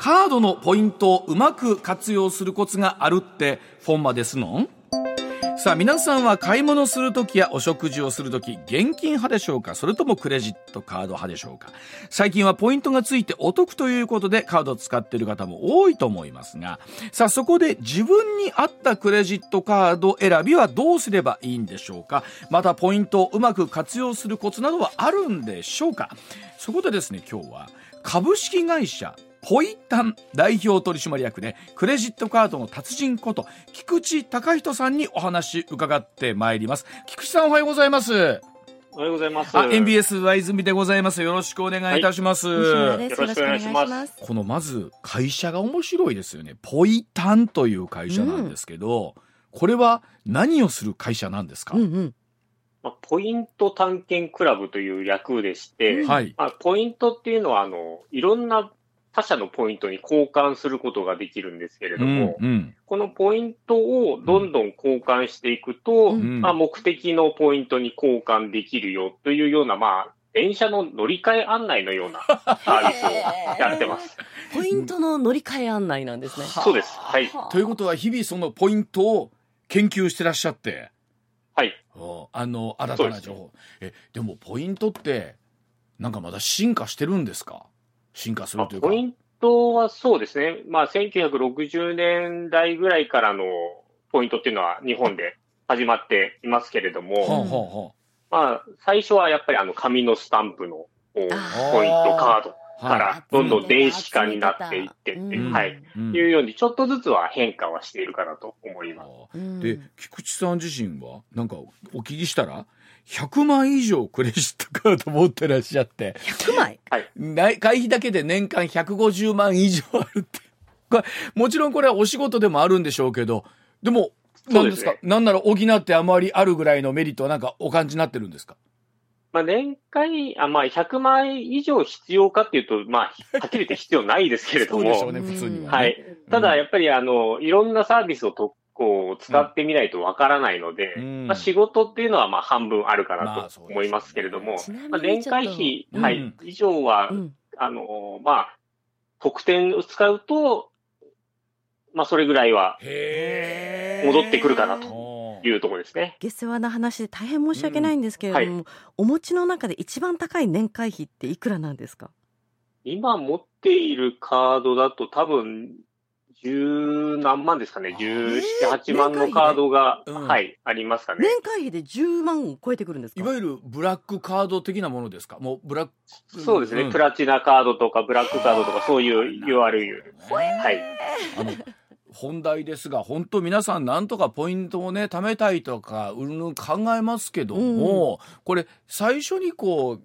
カードのポイントをうまく活用するコツがあるってフォンマですの？んさあ皆さんは買い物するときやお食事をするとき現金派でしょうか？それともクレジットカード派でしょうか？最近はポイントがついてお得ということでカードを使っている方も多いと思いますがさあそこで自分に合ったクレジットカード選びはどうすればいいんでしょうか？またポイントをうまく活用するコツなどはあるんでしょうか？そこでですね今日は株式会社ポイタン代表取締役でクレジットカードの達人こと菊池隆人さんにお話伺ってまいります。菊池さんおはようございます。おはようございます。あ NBS ワイズミでございます。よろしくお願いい。たします、よろしくお願いします。このまず会社が面白いですよね。ポイタンという会社なんですけど、これは何をする会社なんですか、うんうん。まあ、ポイント探検クラブという略でして、はい。まあ、ポイントっていうのは、あの、いろんな他社のポイントに交換することができるんですけれども、うんこのポイントをどんどん交換していくと、うんまあ、目的のポイントに交換できるよというような、まあ、電車の乗り換え案内のような サービスをやってます。ポイントの乗り換え案内なんですね。そうです。はい。ということは日々そのポイントを研究してらっしゃってはい。おあの新たな情報、えでもポイントってなんかまだ進化してるんですか？進化すまあるというか。ポイントはそうですね。まあ、1960年代ぐらいからのポイントっていうのは日本で始まっていますけれどはあも、はまあ、最初はやっぱりあの紙のスタンプのポイントカードからどんどん電子化になっていってって、うん。はい。うん。いうように、ちょっとずつは変化はしているかなと思います。うん。で菊池さん自身はなんかお聞きしたら100万以上クレジットカード持ってらっしゃって。100枚。ない会費だけで年間150万以上あるって。これもちろんこれはお仕事でもあるんでしょうけどでも何ですか？そうですなんなら補ってあまりあるぐらいのメリットはなんかお感じになってるんですか？まあ、年会、あまあ、100万円以上必要かっていうと、まあ、はっきり言って 必要ないですけれども、そうでしょうね普通にはね、はい。ただ、やっぱり、あの、いろんなサービスをとこう使ってみないとわからないので、うん。まあ、仕事っていうのはまあ半分あるかまなと思いますけれども、まあ、年会費、ちょっとはいうん。以上は、うん。あの、まあ、特典を使うと、まあ、それぐらいは戻ってくるかなと。おい。うところですね。下世話な話で大変申し訳ないんですけれども、うん。お持ちの中で一番高い年会費っていくらなんですか？今持っているカードだと多分、十何万ですかね。十七八万のカードが、年会費ねうん。はい、ありますかね。年会費で10万を超えてくるんですか？いわゆるブラックカード的なものですか？もうブラックそうですね、ん。プラチナカードとかブラックカードとかそういう URL。はい。あの本題ですが本当皆さんなんとかポイントをね貯めたいとかうんぬん考えますけども、これ最初にこう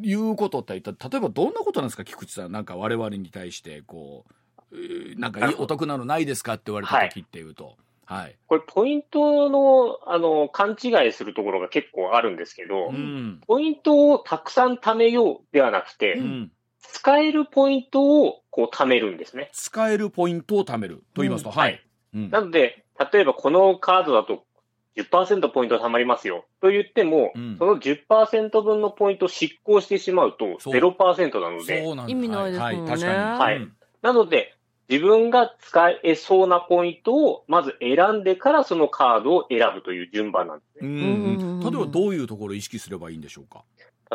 言うことって例えばどんなことなんですか菊池さん。なんか我々に対してこうえーなんかいいお得なのないですかって言われた時っていうとはい、これポイントの、あの、勘違いするところが結構あるんですけど、うん。ポイントをたくさん貯めようではなくて、うん、使えるポイントをこう貯めるんですね。使えるポイントを貯めると言いますと、うん。はい、うん。なので、例えばこのカードだと10%ポイント貯まりますよと言っても、うん。その10%分のポイントを執行してしまうとそう。0%なので、そうなん意味ないですもんね。はいはい、確かに、はい。うん。なので、自分が使えそうなポイントをまず選んでからそのカードを選ぶという順番なんですね。うんうん。例えばどういうところを意識すればいいんでしょうか？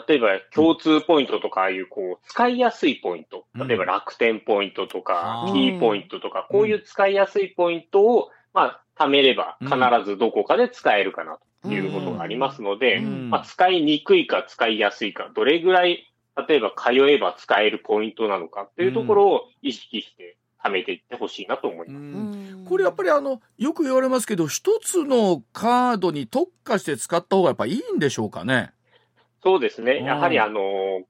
例えば共通ポイントとか、ああいうこう、使いやすいポイント。うん。例えば楽天ポイントとかあ、ー。ポイントとか、こういう使いやすいポイントを、まあ、貯めれば必ずどこかで使えるかなということがありますので、うん。まあ、使いにくいか使いやすいか、どれぐらい、例えば通えば使えるポイントなのかっていうところを意識して貯めていってほしいなと思います。うん。これやっぱりあのよく言われますけど一つのカードに特化して使った方がやっぱいいんでしょうかね？そうですね。うん。やはりあの、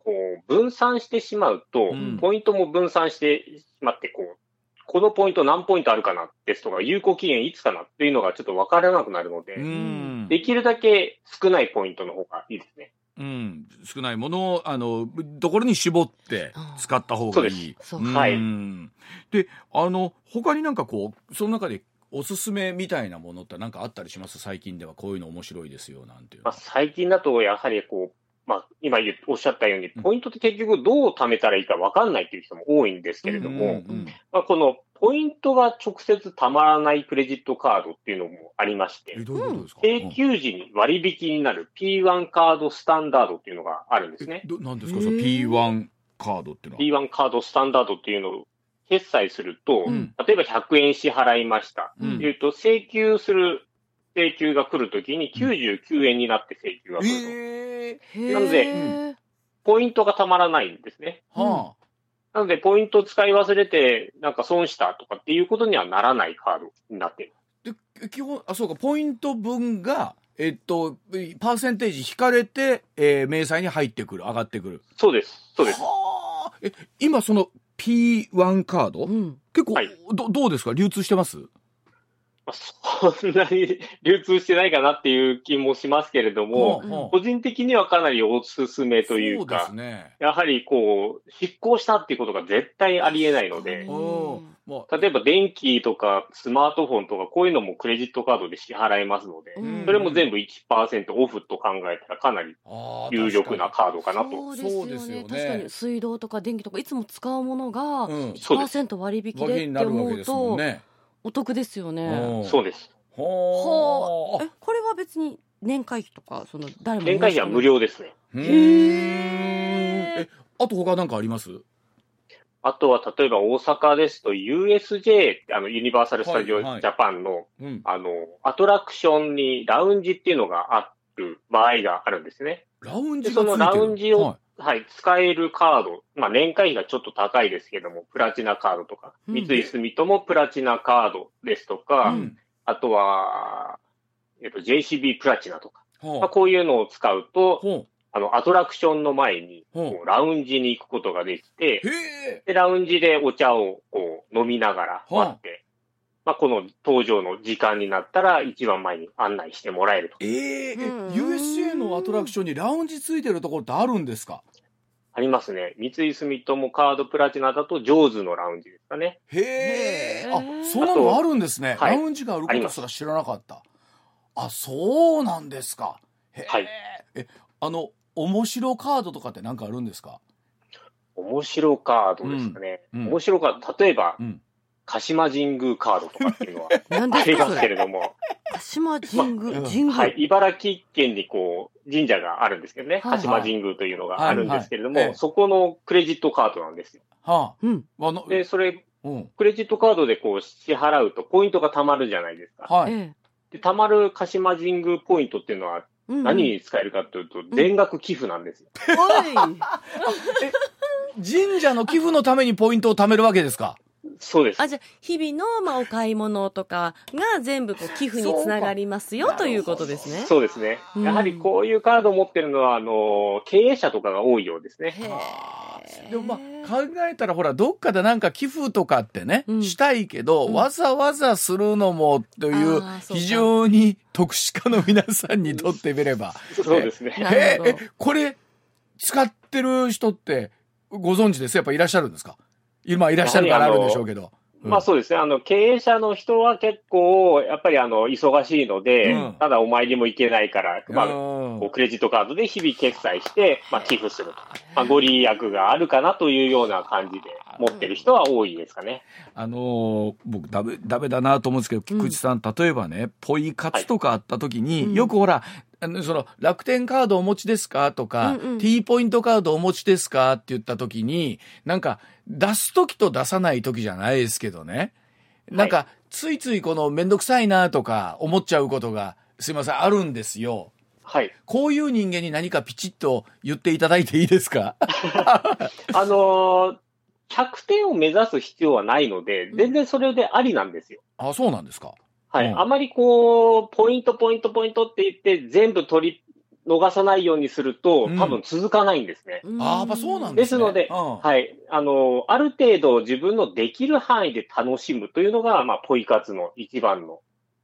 こう、分散してしまうと、うん。ポイントも分散してしまって、こう、このポイント何ポイントあるかなですとか、有効期限いつかなっていうのがちょっとわからなくなるので、うん。できるだけ少ないポイントの方がいいですね。うん、少ないものをあのところに絞って使った方がいい。そううんはい。であの他になんかこうその中でおすすめみたいなものって何かあったりします？最近ではこういうの面白いですよなんていうの。まあ、最近だと、やはりこう、まあ、今おっしゃったようにうん、ポイントって結局どう貯めたらいいか分かんないっていう人も多いんですけれども、まあ、このポイントが直接たまらないクレジットカードっていうのもありまして請求時に割引になる P1 カードスタンダードっていうのがあるんですね。どなんですか、その P1 カードっていうのは。P1 カードスタンダードっていうのを決済すると、うん。例えば100円支払いました。うん。いうと、請求する請求が来るときに99円になって請求が来ると。ええへなのでーポイントがたまらないんですね。はなので、ポイントを使い忘れて、なんか損したとかっていうことにはならないカードになっている。あ。で、基本、あ、そうか、ポイント分が、えっと、パーセンテージ引かれて、えー、明細に入ってくる、上がってくる。そうです。そうです。はあ。え、今その P1 カード、うん。結構、はいど、どうですか？流通してます？まあそんなに流通してないかなっていう気もしますけれども、うん個人的にはかなりおすすめというか、すね。やはりこう、執行したっていうことが絶対ありえないので、例えば電気とかスマートフォンとかこういうのもクレジットカードで支払えますので、うん。それも全部1%オフと考えたらかなり有力なカードかなと。そうですよね。ね。確かに水道とか電気とかいつも使うものがうん。そうです。1%割引でってになるわけ思うですもんとね。お得ですよね。そうです。ほはあ。え、これは別に年会費とかその誰も年会費は無料ですね。へーえ、あと他なんかあります？あとは例えば大阪ですと USJ あのユニバーサル・スタジオ・ジはいはいャパンのうん。あの、アトラクションにラウンジっていうのがある場合があるんですね。ラウンジでがついてるそのラウンジをははい、使えるカード、まあ年会費がちょっと高いですけども、プラチナカードとか、うん。三井住友プラチナカードですとか、いうん。あとは、えっと、JCB プラチナとか、まあ、はこういうのを使うと、ほあの、アトラクションの前に、ラウンジに行くことができて。で、ラウンジでお茶をこう飲みながら待って、まあ、この登場の時間になったら一番前に案内してもらえると。えええうん USJ のアトラクションにラウンジついてるところってあるんですか？ありますね。三井住友カードプラチナだと、ジョーズのラウンジですかね。へえへ。あー、そんなのあるんですね。はいラウンジがあることすら知らなかった。あ、そうなんですか。へえ。はいえ、あの、面白カードとかって何かあるんですか？面白カードですかね。うんうん面白カード、例えば、うん。鹿島神宮カードとかっていうのは 何ありますけれ。れども、鹿島神ま宮、神宮。はい、茨城県にこう、神社があるんですけどね、はい鹿島神宮というのがあるんですけれども、はいはいええそこのクレジットカードなんですよ。はうん。あ。で、それ、うん。クレジットカードでこう支払うとポイントが貯まるじゃないですか。はい。えで、貯まる鹿島神宮ポイントっていうのは何に使えるかというと、全額寄付なんですよ。おい。神社の寄付のためにポイントを貯めるわけですか？そうですあ、。じゃあ、日々の、まあ、お買い物とかが全部こう寄付につながりますよということですね。そうですね。うんやはりこういうカードを持ってるのは、あの、経営者とかが多いようですね。でもまあ考えたらほらどっかでなんか寄付とかってね、うんしたいけど、うんわざわざするのもという非常に特殊化の皆さんにとってみれば。そうですね。ええこれ使ってる人ってご存知です？やっぱいらっしゃるんですか？今いらっしゃるからあるんでしょうけど。うんまあそうですね。あの、経営者の人は結構、やっぱりあの、忙しいので、うんただお参りも行けないから、まあ、クレジットカードで日々決済して、まあ、寄付すると。まあ、ご利益があるかなというような感じで持ってる人は多いですかね。あのー僕ダメ、ダメだなと思うんですけど、菊池さん、例えばね、ポイ活とかあった時に、うんよくほら、あの、その、楽天カードお持ちですか？とか、うんうん T ポイントカードお持ちですか？って言った時に、なんか、出す時と出さない時じゃないですけどね。なんか、ついついこのめんどくさいなとか思っちゃうことが、すいません、あるんですよ。はい。こういう人間に何かピチッと言っていただいていいですか？あのー100点を目指す必要はないので、全然それでありなんですよ。あ、そうなんですか？はい。うんあまりこう、ポイント、ポイント、ポイントって言って、全部取り逃さないようにするとうん、多分続かないんですね。うんああ、やっぱそうなんでですすね。ので、うんはい。あの、ある程度自分のできる範囲で楽しむというのが、まあ、ポイ活の一番の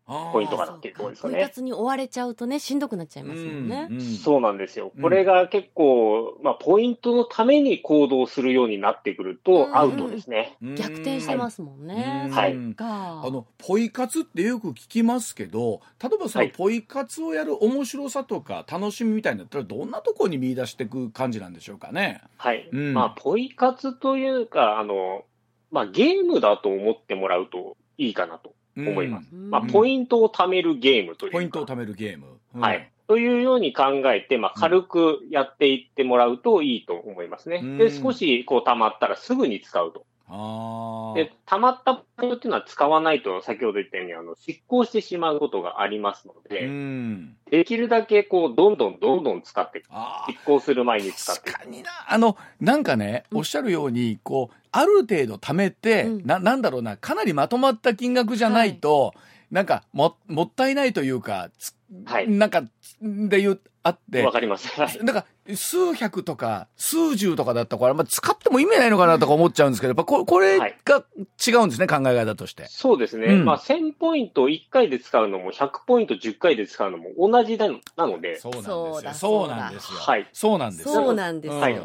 ポイントかなっていうところですよね。ポイ活に追われちゃうとね、しんどくなっちゃいますもんね。そうなんですようん。これが結構、まあ、ポイントのために行動するようになってくるうんと、アウトですね。うん逆転してますもんね。うんはいそっか。あのポイ活ってよく聞きますけど例えばそのはいポイ活をやる面白さとか楽しみみたいなのったらどんなところに見出していく感じなんでしょうかね？はい。うんまあ、ポイ活というか、あの、まあ、ゲームだと思ってもらうといいかなと思います。うんまあ、ポイントを貯めるゲームというか。ポイントを貯めるゲーム。うんはい。というように考えて、まあ、軽くやっていってもらうといいと思いますね。うんで、少しこう溜まったらすぐに使うと。ああ。で、溜まったポイントっていうのは使わないと、先ほど言ったように、あの、執行してしまうことがありますのうで、ん。できるだけこう、どんどんどんどん使っていく。あ執行する前に使っていく。確かにな。あの、なんかね、うんおっしゃるように、こう、ある程度貯めて、うんな、なんだろうな、かなりまとまった金額じゃないと、なんか、も、もったいないというか、つはいなんか、で言う、あってわ、かります。はい。なんか、数百とか、数十とかだったから、まあ、使っても意味ないのかなとか思っちゃうんですけど、やっぱここれがはい違うんですね、考え方として。そうですね。うんまあ、1000ポイントを1回で使うのも、100ポイント10回で使うのも同じなのなので、そうなんですよ。そうだそうなんですよ。はいそうなんですよ。そうなんですよ。はい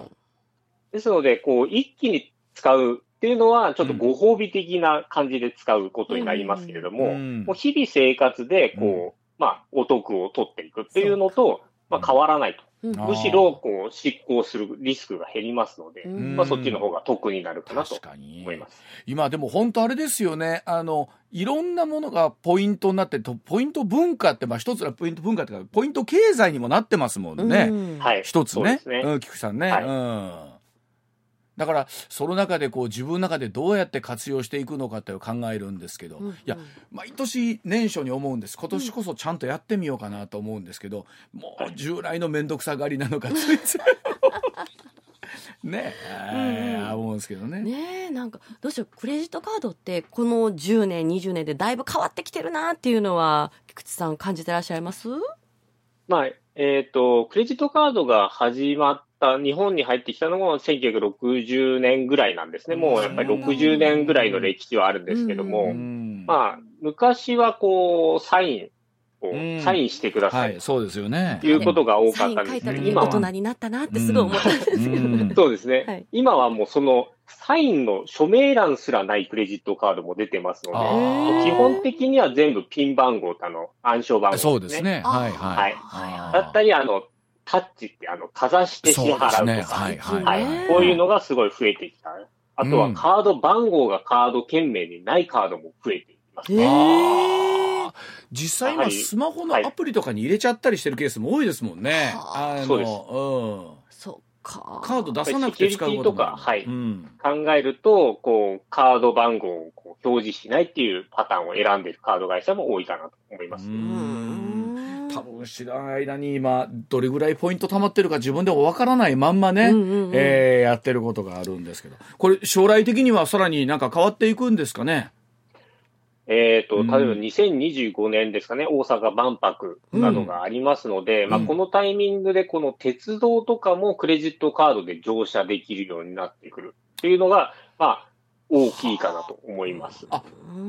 ですので、こう、一気に使うっていうのは、ちょっとご褒美的な感じで使うことになりますけれども、うん。もう日々生活で、こう、まあ、お得を取っていくっていうのと、まあ、変わらないと。むしろ、こう、執行するリスクが減りますので、うん。まあ、そっちの方が得になるかなと確かに。思います。今でも本当あれですよね。あのいろんなものがポイントになってとポイント文化ってまあ一つのポイント文化っていうかポイント経済にもなってますもんね、うん。はい。一つね。そうですね。うん、菊池さんね、はい。うんだからその中でこう自分の中でどうやって活用していくのかっていうのを考えるんですけど、うんいや毎年年初に思うんです。今年こそちゃんとやってみようかなと思うんですけど、もう従来の面倒くさがりなのか ついつい。ね。え、うんうん。思うんですけどね。ねえなんかどうしようクレジットカードってこの10年20年でだいぶ変わってきてるなっていうのは菊池さん感じてらっしゃいます？まあ、えっ、と、クレジットカードが始まった、日本に入ってきたのが1960年ぐらいなんですね。もうやっぱり60年ぐらいの歴史はあるんですけども、うん。まあ、昔はこう、サインサインしてくださ。はいい、そうですよね。と。いうことが多かったんです。書いた時に大けど今は、人になったなってすごい思ったんですけど、うん。そうですね、はい。今はもうその、サインの署名欄すらないクレジットカードも出てますのあで、ー。基本的には全部ピン番号とあの、暗証番号、そうです。ね。はいはい。はい。だったり、あの、タッチって、あの、かざして支払うとか、ですね。はいはいはい。ねこういうのがすごい増えてきた。あとうん。はカード番号がカード券名にないカードも増えています。えー。あー。実際今スマホのアプリとかに入れちゃったりしてるケースも多いですもんね。はあ。のそうです。うん。そっか。カード出さなくて使うことも。あるセキュリティとかはい。うん。考えると、こう、カード番号をこう表示しないっていうパターンを選んでいるカード会社も多いかなと思います。ううんん多分知らない間に今どれぐらいポイント貯まってるか自分でもわからないまんまね、うんうんうん。えーやってることがあるんですけど。これ将来的にはさらになんか変わっていくんですかね？えっ、と、うん。例えば2025年ですかね、大阪万博などがありますので、まあ、うん。このタイミングでこの鉄道とかもクレジットカードで乗車できるようになってくるっていうのが、まあ、大きいかなと思います。あ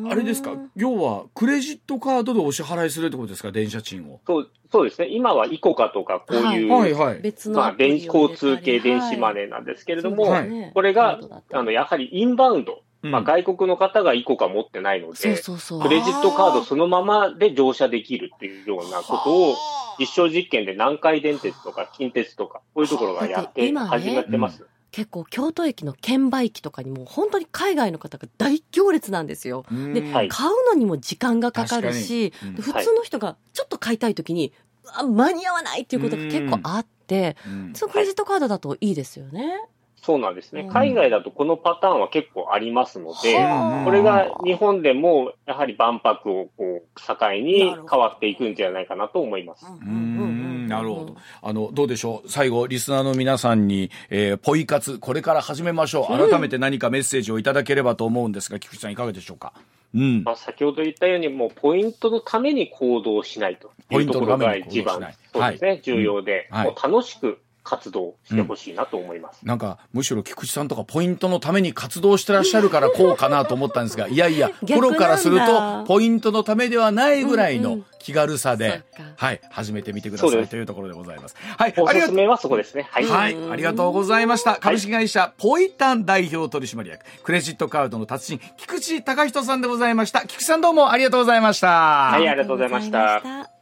あれですか？要はクレジットカードでお支払いするってことですか？電車賃を。そうそうですね。今はイコカとかこういう、はいはい別のまあ、電入れたり交通系電子マネーーなんですけれども、はい。これが、あの、やはりインバウンド、まあ、うん。外国の方がイコカ持ってないのそうで、そうそう。クレジットカードそのままで乗車できるっていうようなことを、実証実験で南海電鉄とか近鉄とか、こういうところがやってだって今ね始めてます。結構京都駅の券売機とかにも本当に海外の方が大行列なんですよ。うん。ではい。買うのにも時間がかかるし、うん。で普通の人がちょっと買いたい時に、あ間に合わないっていうことが結構あって、うん。そのクレジットカードだといいですよね。そうなんですね。うん。海外だとこのパターンは結構ありますので、はあこれが日本でもやはり万博をこう境に変わっていくんじゃないかなと思います。うん。なるほど。あの、どうでしょう。最後、リスナーの皆さんに、えーポイ活、これから始めましょう。改めて何かメッセージをいただければと思うんですが、菊池さんいかがでしょうか？うん。まあ、先ほど言ったように、もうポイントのために行動しないというところが一番ポイントのために行動しない、そうですね、重要で、はい。もう楽しく活動してほしいなと思います。なんか、むしろ菊池さんとかポイントのために活動してらっしゃるからこうかなと思ったんですが、いやいや、プロからすると、ポイントのためではないぐらいのうんうん気軽さで、そっかはい、始めてみてくださいというところでございます。はい、お。すすめはそこですね。はい。はい、ありがとうございました。株式会社、ポイタン代表取締役、クレジットカードの達人、菊池隆人さんでございました。菊池さんどうもありがとうございました。はいありがとうございましたありがとうございました